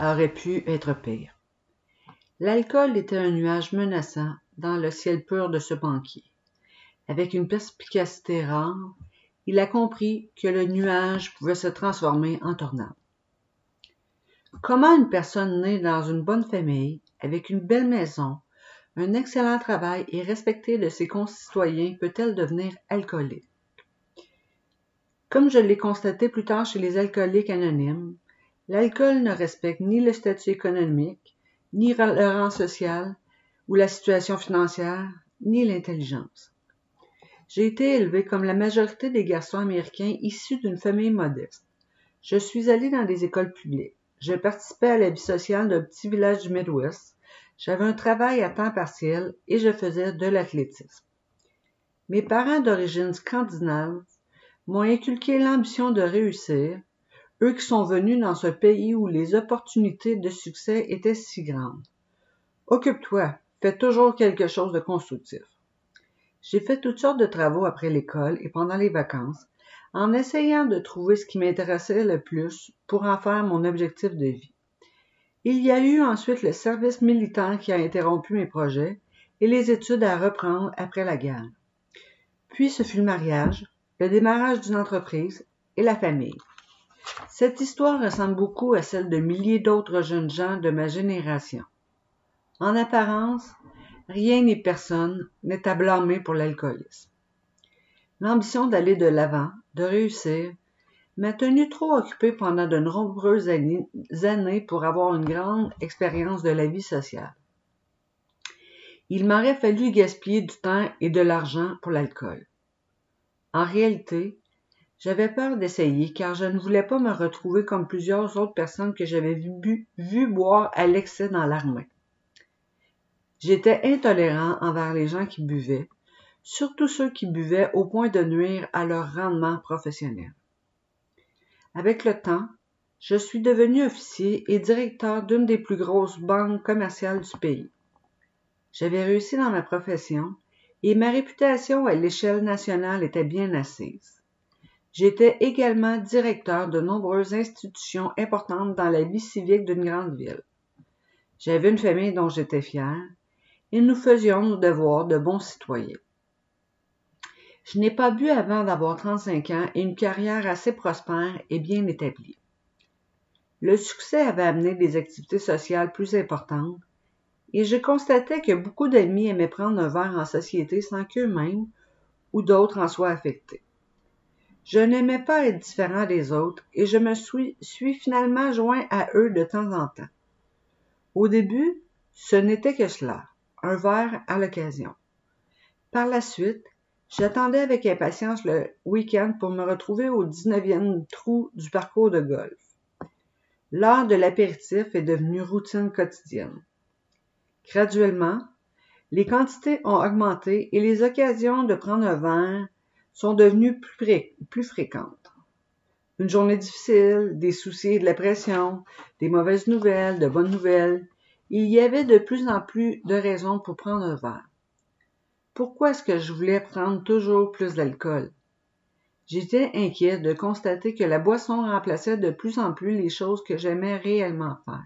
aurait pu être pire. L'alcool était un nuage menaçant dans le ciel pur de ce banquier. Avec une perspicacité rare, il a compris que le nuage pouvait se transformer en tornade. Comment une personne née dans une bonne famille, avec une belle maison, un excellent travail et respectée de ses concitoyens peut-elle devenir alcoolique? Comme je l'ai constaté plus tard chez les alcooliques anonymes, l'alcool ne respecte ni le statut économique, ni le rang social ou la situation financière, ni l'intelligence. J'ai été élevé comme la majorité des garçons américains issus d'une famille modeste. Je suis allé dans des écoles publiques. Je participais à la vie sociale d'un petit village du Midwest. J'avais un travail à temps partiel et je faisais de l'athlétisme. Mes parents d'origine scandinave m'ont inculqué l'ambition de réussir, eux qui sont venus dans ce pays où les opportunités de succès étaient si grandes. Occupe-toi, fais toujours quelque chose de constructif. J'ai fait toutes sortes de travaux après l'école et pendant les vacances, en essayant de trouver ce qui m'intéressait le plus pour en faire mon objectif de vie. Il y a eu ensuite le service militaire qui a interrompu mes projets et les études à reprendre après la guerre. Puis ce fut le mariage, le démarrage d'une entreprise et la famille. Cette histoire ressemble beaucoup à celle de milliers d'autres jeunes gens de ma génération. En apparence, rien ni personne n'est à blâmer pour l'alcoolisme. L'ambition d'aller de l'avant, de réussir, m'a tenu trop occupé pendant de nombreuses années pour avoir une grande expérience de la vie sociale. Il m'aurait fallu gaspiller du temps et de l'argent pour l'alcool. En réalité, j'avais peur d'essayer car je ne voulais pas me retrouver comme plusieurs autres personnes que j'avais vu, boire à l'excès dans l'armée. J'étais intolérant envers les gens qui buvaient, surtout ceux qui buvaient au point de nuire à leur rendement professionnel. Avec le temps, je suis devenu officier et directeur d'une des plus grosses banques commerciales du pays. J'avais réussi dans ma profession et ma réputation à l'échelle nationale était bien assise. J'étais également directeur de nombreuses institutions importantes dans la vie civique d'une grande ville. J'avais une famille dont j'étais fier et nous faisions nos devoirs de bons citoyens. Je n'ai pas bu avant d'avoir 35 ans et une carrière assez prospère et bien établie. Le succès avait amené des activités sociales plus importantes et je constatais que beaucoup d'amis aimaient prendre un verre en société sans qu'eux-mêmes ou d'autres en soient affectés. Je n'aimais pas être différent des autres et je me suis, finalement joint à eux de temps en temps. Au début, ce n'était que cela un verre à l'occasion. Par la suite, j'attendais avec impatience le week-end pour me retrouver au 19e trou du parcours de golf. L'heure de l'apéritif est devenue routine quotidienne. Graduellement, les quantités ont augmenté et les occasions de prendre un verre sont devenues plus, fréquentes. Une journée difficile, des soucis, de la pression, des mauvaises nouvelles, de bonnes nouvelles, il y avait de plus en plus de raisons pour prendre un verre. Pourquoi est-ce que je voulais prendre toujours plus d'alcool? J'étais inquiet de constater que la boisson remplaçait de plus en plus les choses que j'aimais réellement faire.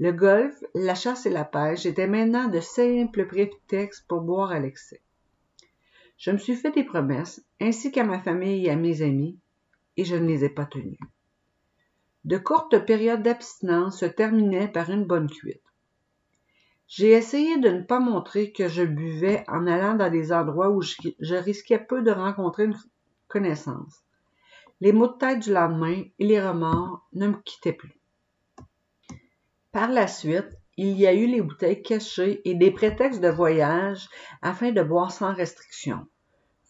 Le golf, la chasse et la pêche étaient maintenant de simples prétextes pour boire à l'excès. Je me suis fait des promesses, ainsi qu'à ma famille et à mes amis, et je ne les ai pas tenues. De courtes périodes d'abstinence se terminaient par une bonne cuite. J'ai essayé de ne pas montrer que je buvais en allant dans des endroits où je, risquais peu de rencontrer une connaissance. Les maux de tête du lendemain et les remords ne me quittaient plus. Par la suite, il y a eu les bouteilles cachées et des prétextes de voyage afin de boire sans restriction.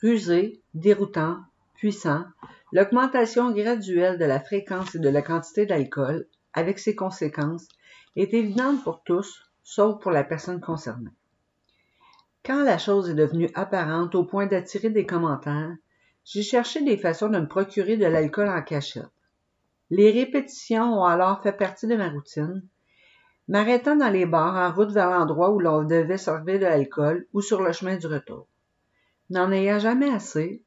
Rusé, déroutant, puissant, L'augmentation graduelle de la fréquence et de la quantité d'alcool, avec ses conséquences, est évidente pour tous, sauf pour la personne concernée. Quand la chose est devenue apparente au point d'attirer des commentaires, j'ai cherché des façons de me procurer de l'alcool en cachette. Les répétitions ont alors fait partie de ma routine, m'arrêtant dans les bars en route vers l'endroit où l'on devait servir de l'alcool ou sur le chemin du retour. N'en ayant jamais assez,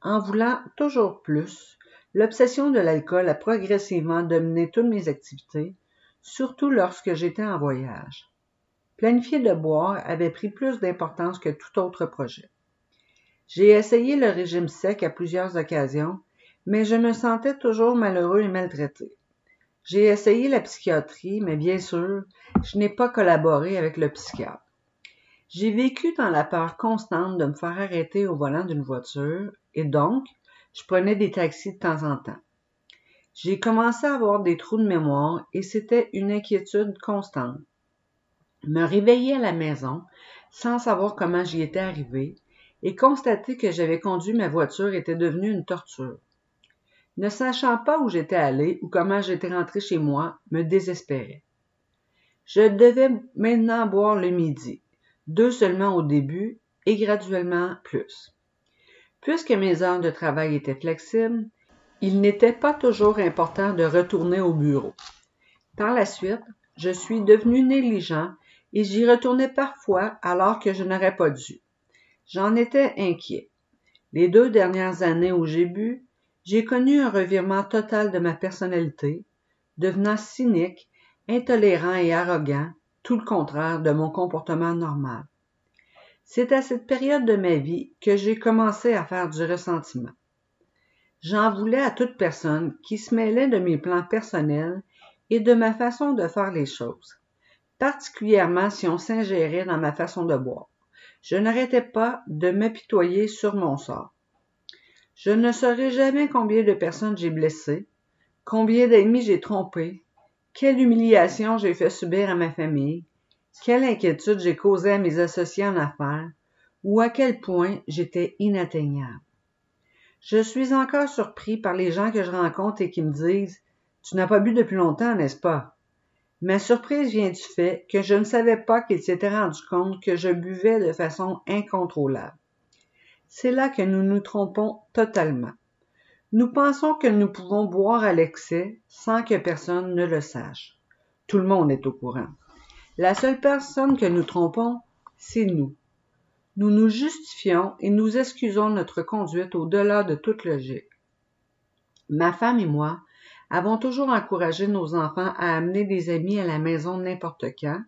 en voulant toujours plus, l'obsession de l'alcool a progressivement dominé toutes mes activités, surtout lorsque j'étais en voyage. Planifier de boire avait pris plus d'importance que tout autre projet. J'ai essayé le régime sec à plusieurs occasions, mais je me sentais toujours malheureux et maltraité. J'ai essayé la psychiatrie, mais bien sûr, je n'ai pas collaboré avec le psychiatre. J'ai vécu dans la peur constante de me faire arrêter au volant d'une voiture et donc, je prenais des taxis de temps en temps. J'ai commencé à avoir des trous de mémoire et c'était une inquiétude constante. Me réveiller à la maison sans savoir comment j'y étais arrivé et constater que j'avais conduit ma voiture était devenu une torture. Ne sachant pas où j'étais allé ou comment j'étais rentré chez moi, me désespérait. Je devais maintenant boire le midi, deux seulement au début et graduellement plus. Puisque mes heures de travail étaient flexibles, il n'était pas toujours important de retourner au bureau. Par la suite, je suis devenu négligent et j'y retournais parfois alors que je n'aurais pas dû. J'en étais inquiet. Les deux dernières années où j'ai bu, j'ai connu un revirement total de ma personnalité, devenant cynique, intolérant et arrogant, tout le contraire de mon comportement normal. C'est à cette période de ma vie que j'ai commencé à faire du ressentiment. J'en voulais à toute personne qui se mêlait de mes plans personnels et de ma façon de faire les choses, particulièrement si on s'ingérait dans ma façon de boire. Je n'arrêtais pas de m'apitoyer sur mon sort. Je ne saurais jamais combien de personnes j'ai blessées, combien d'amis j'ai trompés, quelle humiliation j'ai fait subir à ma famille, quelle inquiétude j'ai causé à mes associés en affaires, ou à quel point j'étais inatteignable. Je suis encore surpris par les gens que je rencontre et qui me disent Tu n'as pas bu depuis longtemps, n'est-ce pas? Ma surprise vient du fait que je ne savais pas qu'ils s'étaient rendus compte que je buvais de façon incontrôlable. C'est là que nous nous trompons totalement. Nous pensons que nous pouvons boire à l'excès sans que personne ne le sache. Tout le monde est au courant. La seule personne que nous trompons, c'est nous. Nous nous justifions et nous excusons notre conduite au-delà de toute logique. Ma femme et moi avons toujours encouragé nos enfants à amener des amis à la maison n'importe quand,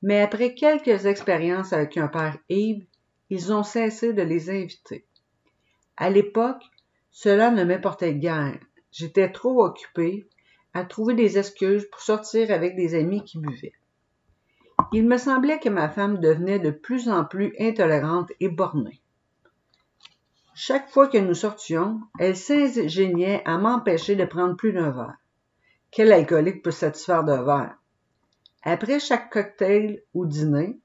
mais après quelques expériences avec un père ivre, ils ont cessé de les inviter. À l'époque, cela ne m'importait guère. J'étais trop occupée à trouver des excuses pour sortir avec des amis qui buvaient. Il me semblait que ma femme devenait de plus en plus intolérante et bornée. Chaque fois que nous sortions, elle s'ingéniait à m'empêcher de prendre plus d'un verre. Quel alcoolique peut satisfaire d'un verre? Après chaque cocktail ou dîner,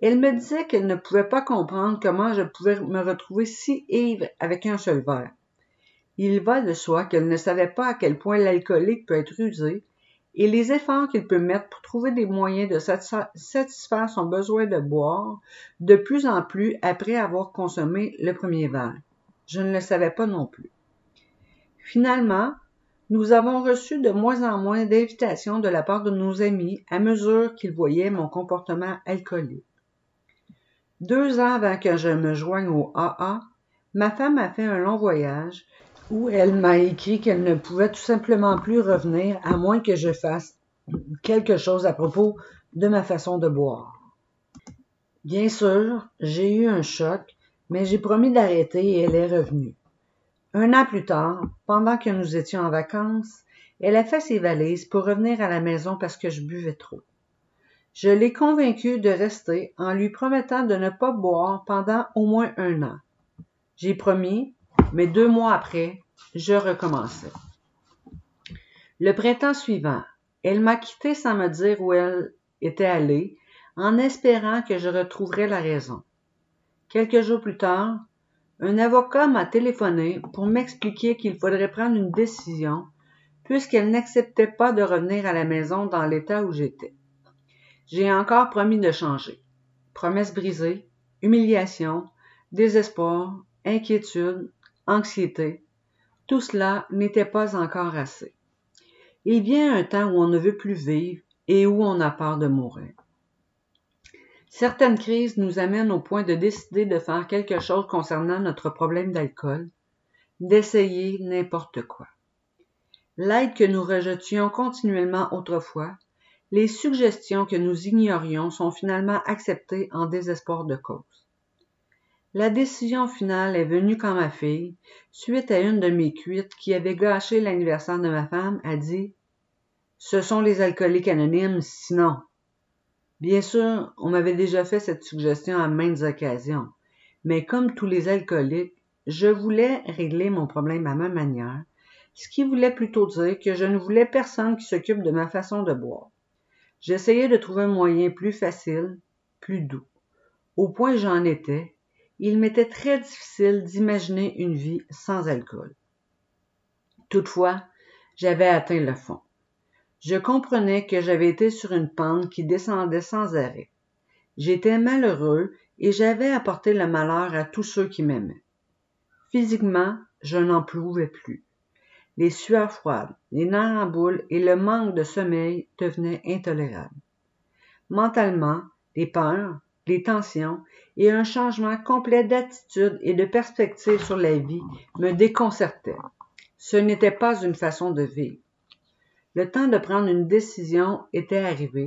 elle me disait qu'elle ne pouvait pas comprendre comment je pouvais me retrouver si ivre avec un seul verre. Il va de soi qu'elle ne savait pas à quel point l'alcoolique peut être usé et les efforts qu'il peut mettre pour trouver des moyens de satisfaire son besoin de boire de plus en plus après avoir consommé le premier verre. Je ne le savais pas non plus. Finalement, nous avons reçu de moins en moins d'invitations de la part de nos amis à mesure qu'ils voyaient mon comportement alcoolique. Deux ans avant que je me joigne au AA, ma femme a fait un long voyage où elle m'a écrit qu'elle ne pouvait tout simplement plus revenir à moins que je fasse quelque chose à propos de ma façon de boire. Bien sûr, j'ai eu un choc mais j'ai promis d'arrêter et elle est revenue. Un an plus tard, pendant que nous étions en vacances, elle a fait ses valises pour revenir à la maison parce que je buvais trop. Je l'ai convaincue de rester en lui promettant de ne pas boire pendant au moins un an. J'ai promis, mais deux mois après, je recommençais. Le printemps suivant, elle m'a quitté sans me dire où elle était allée, en espérant que je retrouverais la raison. Quelques jours plus tard, un avocat m'a téléphoné pour m'expliquer qu'il faudrait prendre une décision puisqu'elle n'acceptait pas de revenir à la maison dans l'état où j'étais. J'ai encore promis de changer. Promesse brisée, humiliation, désespoir, inquiétude, anxiété, tout cela n'était pas encore assez. Il vient un temps où on ne veut plus vivre et où on a peur de mourir. Certaines crises nous amènent au point de décider de faire quelque chose concernant notre problème d'alcool, d'essayer n'importe quoi. L'aide que nous rejetions continuellement autrefois les suggestions que nous ignorions sont finalement acceptées en désespoir de cause. La décision finale est venue quand ma fille, suite à une de mes cuites qui avait gâché l'anniversaire de ma femme, a dit Ce sont les alcooliques anonymes, sinon. Bien sûr, on m'avait déjà fait cette suggestion à maintes occasions, mais comme tous les alcooliques, je voulais régler mon problème à ma manière, ce qui voulait plutôt dire que je ne voulais personne qui s'occupe de ma façon de boire. J'essayais de trouver un moyen plus facile, plus doux. Au point où j'en étais, il m'était très difficile d'imaginer une vie sans alcool. Toutefois, j'avais atteint le fond. Je comprenais que j'avais été sur une pente qui descendait sans arrêt. J'étais malheureux et j'avais apporté le malheur à tous ceux qui m'aimaient. Physiquement, je n'en pouvais plus. Les sueurs froides, les nerfs en boule et le manque de sommeil devenaient intolérables. Mentalement, les peurs, les tensions et un changement complet d'attitude et de perspective sur la vie me déconcertaient. Ce n'était pas une façon de vivre. Le temps de prendre une décision était arrivé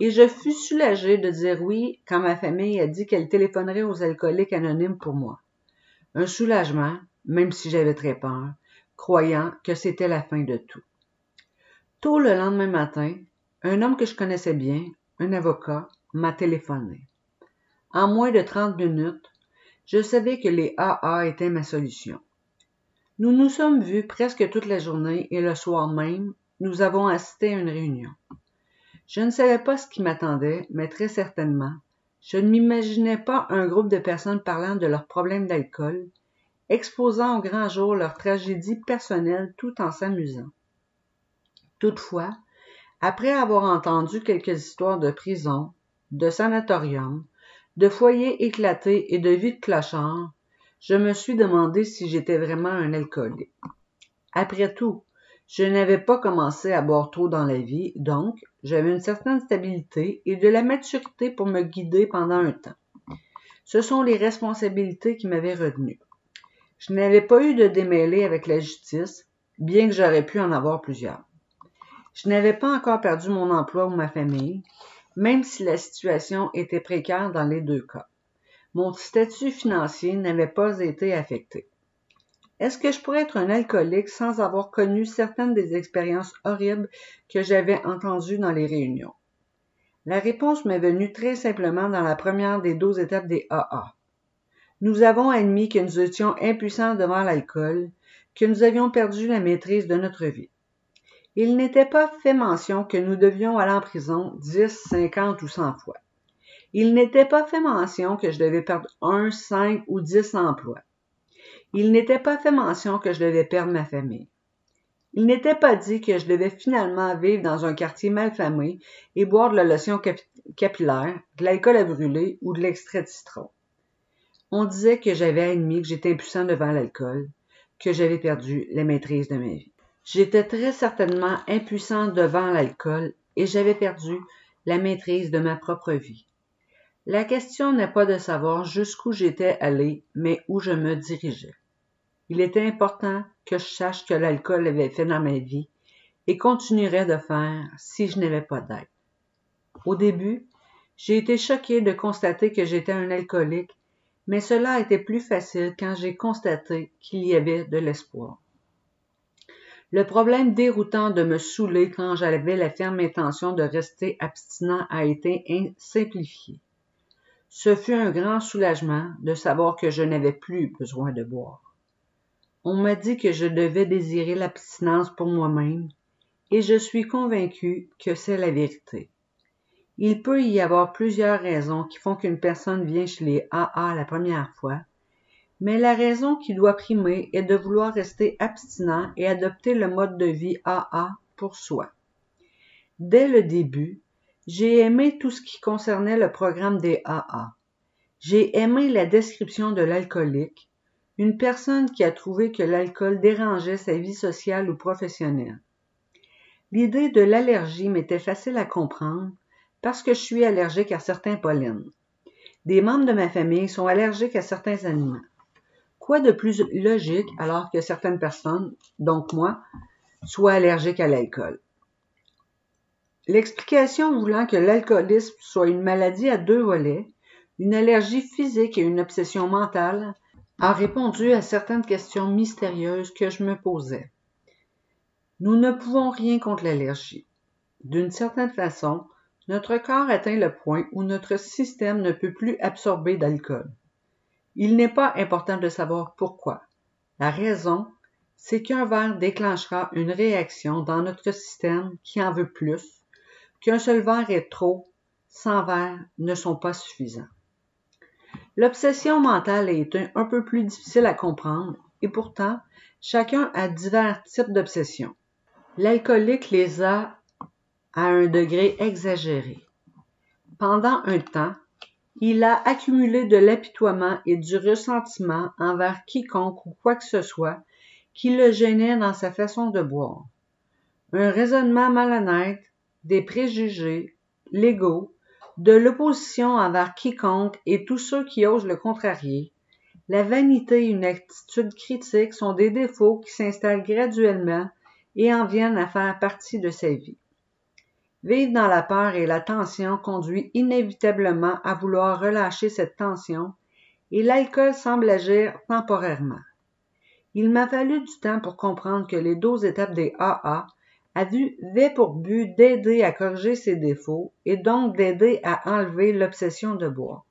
et je fus soulagé de dire oui quand ma famille a dit qu'elle téléphonerait aux alcooliques anonymes pour moi. Un soulagement, même si j'avais très peur, croyant que c'était la fin de tout. Tôt le lendemain matin, un homme que je connaissais bien, un avocat, m'a téléphoné. En moins de trente minutes, je savais que les AA étaient ma solution. Nous nous sommes vus presque toute la journée et le soir même, nous avons assisté à une réunion. Je ne savais pas ce qui m'attendait, mais très certainement, je ne m'imaginais pas un groupe de personnes parlant de leurs problèmes d'alcool, exposant au grand jour leur tragédie personnelle tout en s'amusant. Toutefois, après avoir entendu quelques histoires de prison, de sanatorium, de foyers éclatés et de vie de clochard, je me suis demandé si j'étais vraiment un alcoolique. Après tout, je n'avais pas commencé à boire trop dans la vie, donc j'avais une certaine stabilité et de la maturité pour me guider pendant un temps. Ce sont les responsabilités qui m'avaient retenu. Je n'avais pas eu de démêlé avec la justice, bien que j'aurais pu en avoir plusieurs. Je n'avais pas encore perdu mon emploi ou ma famille, même si la situation était précaire dans les deux cas. Mon statut financier n'avait pas été affecté. Est-ce que je pourrais être un alcoolique sans avoir connu certaines des expériences horribles que j'avais entendues dans les réunions? La réponse m'est venue très simplement dans la première des douze étapes des AA. Nous avons admis que nous étions impuissants devant l'alcool, que nous avions perdu la maîtrise de notre vie. Il n'était pas fait mention que nous devions aller en prison dix, cinquante ou cent fois. Il n'était pas fait mention que je devais perdre un, cinq ou dix emplois. Il n'était pas fait mention que je devais perdre ma famille. Il n'était pas dit que je devais finalement vivre dans un quartier malfamé et boire de la lotion capillaire, de l'alcool à brûler ou de l'extrait de citron. On disait que j'avais admis que j'étais impuissant devant l'alcool, que j'avais perdu la maîtrise de ma vie. J'étais très certainement impuissant devant l'alcool et j'avais perdu la maîtrise de ma propre vie. La question n'est pas de savoir jusqu'où j'étais allé, mais où je me dirigeais. Il était important que je sache que l'alcool avait fait dans ma vie et continuerait de faire si je n'avais pas d'aide. Au début, j'ai été choquée de constater que j'étais un alcoolique, mais cela été plus facile quand j'ai constaté qu'il y avait de l'espoir. Le problème déroutant de me saouler quand j'avais la ferme intention de rester abstinent a été simplifié. Ce fut un grand soulagement de savoir que je n'avais plus besoin de boire. On m'a dit que je devais désirer l'abstinence pour moi-même, et je suis convaincu que c'est la vérité. Il peut y avoir plusieurs raisons qui font qu'une personne vient chez les AA la première fois, mais la raison qui doit primer est de vouloir rester abstinent et adopter le mode de vie AA pour soi. Dès le début, j'ai aimé tout ce qui concernait le programme des AA. J'ai aimé la description de l'alcoolique, une personne qui a trouvé que l'alcool dérangeait sa vie sociale ou professionnelle. L'idée de l'allergie m'était facile à comprendre parce que je suis allergique à certains pollens. Des membres de ma famille sont allergiques à certains aliments. Quoi de plus logique alors que certaines personnes, donc moi, soient allergiques à l'alcool? L'explication voulant que l'alcoolisme soit une maladie à deux volets, une allergie physique et une obsession mentale, a répondu à certaines questions mystérieuses que je me posais. Nous ne pouvons rien contre l'allergie. D'une certaine façon, notre corps atteint le point où notre système ne peut plus absorber d'alcool. Il n'est pas important de savoir pourquoi. La raison, c'est qu'un verre déclenchera une réaction dans notre système qui en veut plus, qu'un seul verre est trop, 100 verres ne sont pas suffisants. L'obsession mentale est un, peu plus difficile à comprendre et pourtant, chacun a divers types d'obsessions. L'alcoolique les a à un degré exagéré. Pendant un temps, il a accumulé de l'apitoiement et du ressentiment envers quiconque ou quoi que ce soit qui le gênait dans sa façon de boire. Un raisonnement malhonnête des préjugés, l'ego, de l'opposition envers quiconque et tous ceux qui osent le contrarier. La vanité et une attitude critique sont des défauts qui s'installent graduellement et en viennent à faire partie de sa vie. Vivre dans la peur et la tension conduit inévitablement à vouloir relâcher cette tension et l'alcool semble agir temporairement. Il m'a fallu du temps pour comprendre que les douze étapes des AA avait pour but d'aider à corriger ses défauts et donc d'aider à enlever l'obsession de boire.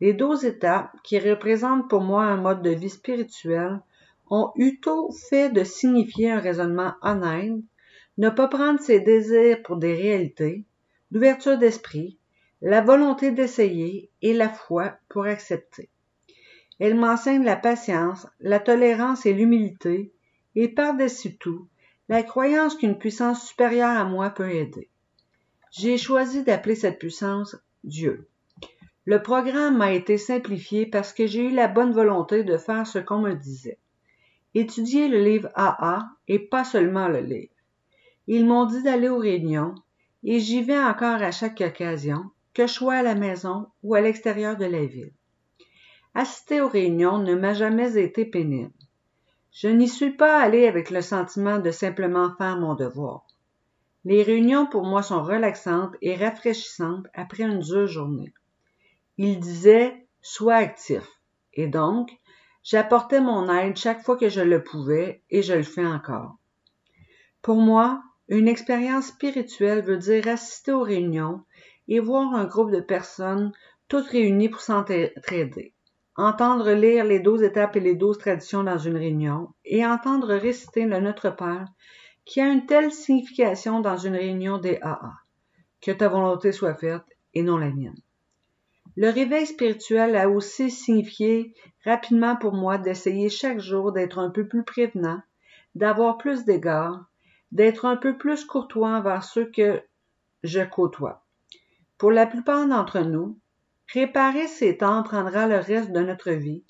Les douze étapes, qui représentent pour moi un mode de vie spirituel, ont eu tout fait de signifier un raisonnement honnête, ne pas prendre ses désirs pour des réalités, l'ouverture d'esprit, la volonté d'essayer et la foi pour accepter. Elle m'enseigne la patience, la tolérance et l'humilité, et par-dessus tout, la croyance qu'une puissance supérieure à moi peut aider. J'ai choisi d'appeler cette puissance Dieu. Le programme m'a été simplifié parce que j'ai eu la bonne volonté de faire ce qu'on me disait. Étudier le livre AA et pas seulement le livre. Ils m'ont dit d'aller aux réunions et j'y vais encore à chaque occasion, que je sois à la maison ou à l'extérieur de la ville. Assister aux réunions ne m'a jamais été pénible. Je n'y suis pas allé avec le sentiment de simplement faire mon devoir. Les réunions pour moi sont relaxantes et rafraîchissantes après une dure journée. Il disait Sois actif. Et donc, j'apportais mon aide chaque fois que je le pouvais et je le fais encore. Pour moi, une expérience spirituelle veut dire assister aux réunions et voir un groupe de personnes toutes réunies pour s'entraider entendre lire les douze étapes et les douze traditions dans une réunion, et entendre réciter le Notre Père, qui a une telle signification dans une réunion des AA. Que ta volonté soit faite et non la mienne. Le réveil spirituel a aussi signifié rapidement pour moi d'essayer chaque jour d'être un peu plus prévenant, d'avoir plus d'égard, d'être un peu plus courtois envers ceux que je côtoie. Pour la plupart d'entre nous, Réparer ces temps prendra le reste de notre vie,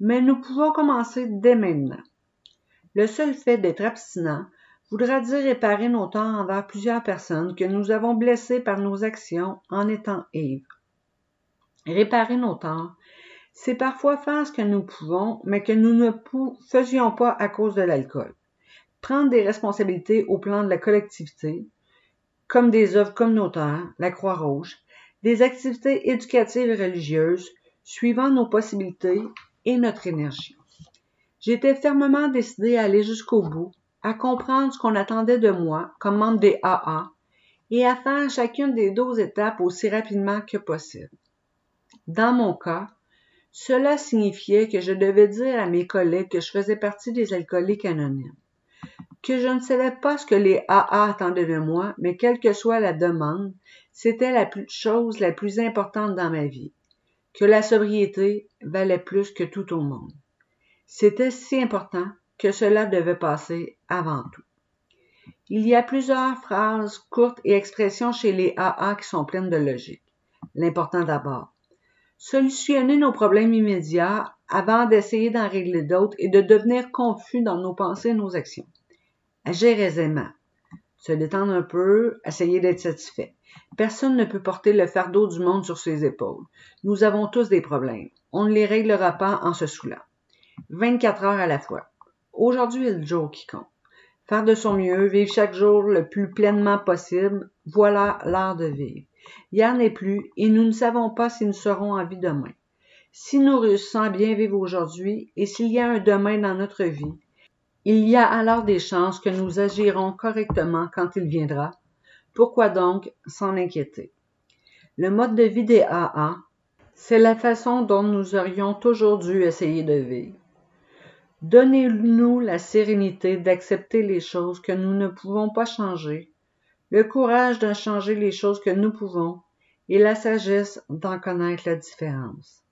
mais nous pouvons commencer dès maintenant. Le seul fait d'être abstinent voudra dire réparer nos temps envers plusieurs personnes que nous avons blessées par nos actions en étant ivres. Réparer nos temps, c'est parfois faire ce que nous pouvons, mais que nous ne faisions pas à cause de l'alcool. Prendre des responsabilités au plan de la collectivité, comme des œuvres communautaires, la Croix-Rouge, des activités éducatives et religieuses suivant nos possibilités et notre énergie. J'étais fermement décidée à aller jusqu'au bout, à comprendre ce qu'on attendait de moi comme membre des AA et à faire chacune des douze étapes aussi rapidement que possible. Dans mon cas, cela signifiait que je devais dire à mes collègues que je faisais partie des alcooliques anonymes, que je ne savais pas ce que les AA attendaient de moi, mais quelle que soit la demande, c'était la chose la plus importante dans ma vie, que la sobriété valait plus que tout au monde. C'était si important que cela devait passer avant tout. Il y a plusieurs phrases courtes et expressions chez les AA qui sont pleines de logique. L'important d'abord. Solutionner nos problèmes immédiats avant d'essayer d'en régler d'autres et de devenir confus dans nos pensées et nos actions. Agir aisément. Se détendre un peu, essayer d'être satisfait. Personne ne peut porter le fardeau du monde sur ses épaules. Nous avons tous des problèmes. On ne les réglera pas en se saoulant. 24 heures à la fois. Aujourd'hui est le jour qui compte. faire de son mieux, vivre chaque jour le plus pleinement possible, voilà l'art de vivre. Hier n'est plus, et nous ne savons pas si nous serons en vie demain. Si nous réussissons à bien vivre aujourd'hui, et s'il y a un demain dans notre vie, il y a alors des chances que nous agirons correctement quand il viendra. Pourquoi donc s'en inquiéter? Le mode de vie des AA, c'est la façon dont nous aurions toujours dû essayer de vivre. Donnez-nous la sérénité d'accepter les choses que nous ne pouvons pas changer, le courage de changer les choses que nous pouvons et la sagesse d'en connaître la différence.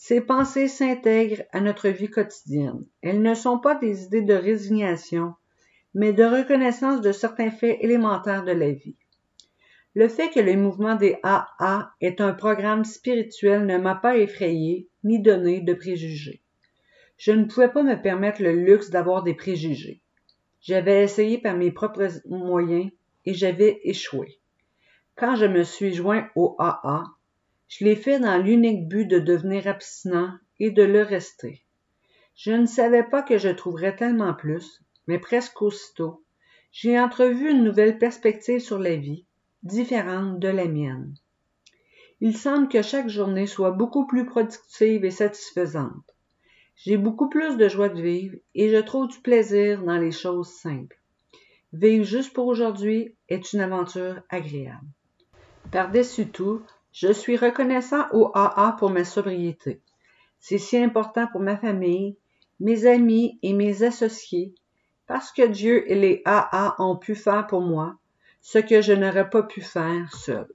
Ces pensées s'intègrent à notre vie quotidienne. Elles ne sont pas des idées de résignation, mais de reconnaissance de certains faits élémentaires de la vie. Le fait que le mouvement des AA est un programme spirituel ne m'a pas effrayé ni donné de préjugés. Je ne pouvais pas me permettre le luxe d'avoir des préjugés. J'avais essayé par mes propres moyens et j'avais échoué. Quand je me suis joint au AA, je l'ai fait dans l'unique but de devenir abstinent et de le rester. Je ne savais pas que je trouverais tellement plus, mais presque aussitôt, j'ai entrevu une nouvelle perspective sur la vie, différente de la mienne. Il semble que chaque journée soit beaucoup plus productive et satisfaisante. J'ai beaucoup plus de joie de vivre et je trouve du plaisir dans les choses simples. Vivre juste pour aujourd'hui est une aventure agréable. Par-dessus tout, je suis reconnaissant au AA pour ma sobriété. C'est si important pour ma famille, mes amis et mes associés, parce que Dieu et les AA ont pu faire pour moi ce que je n'aurais pas pu faire seul.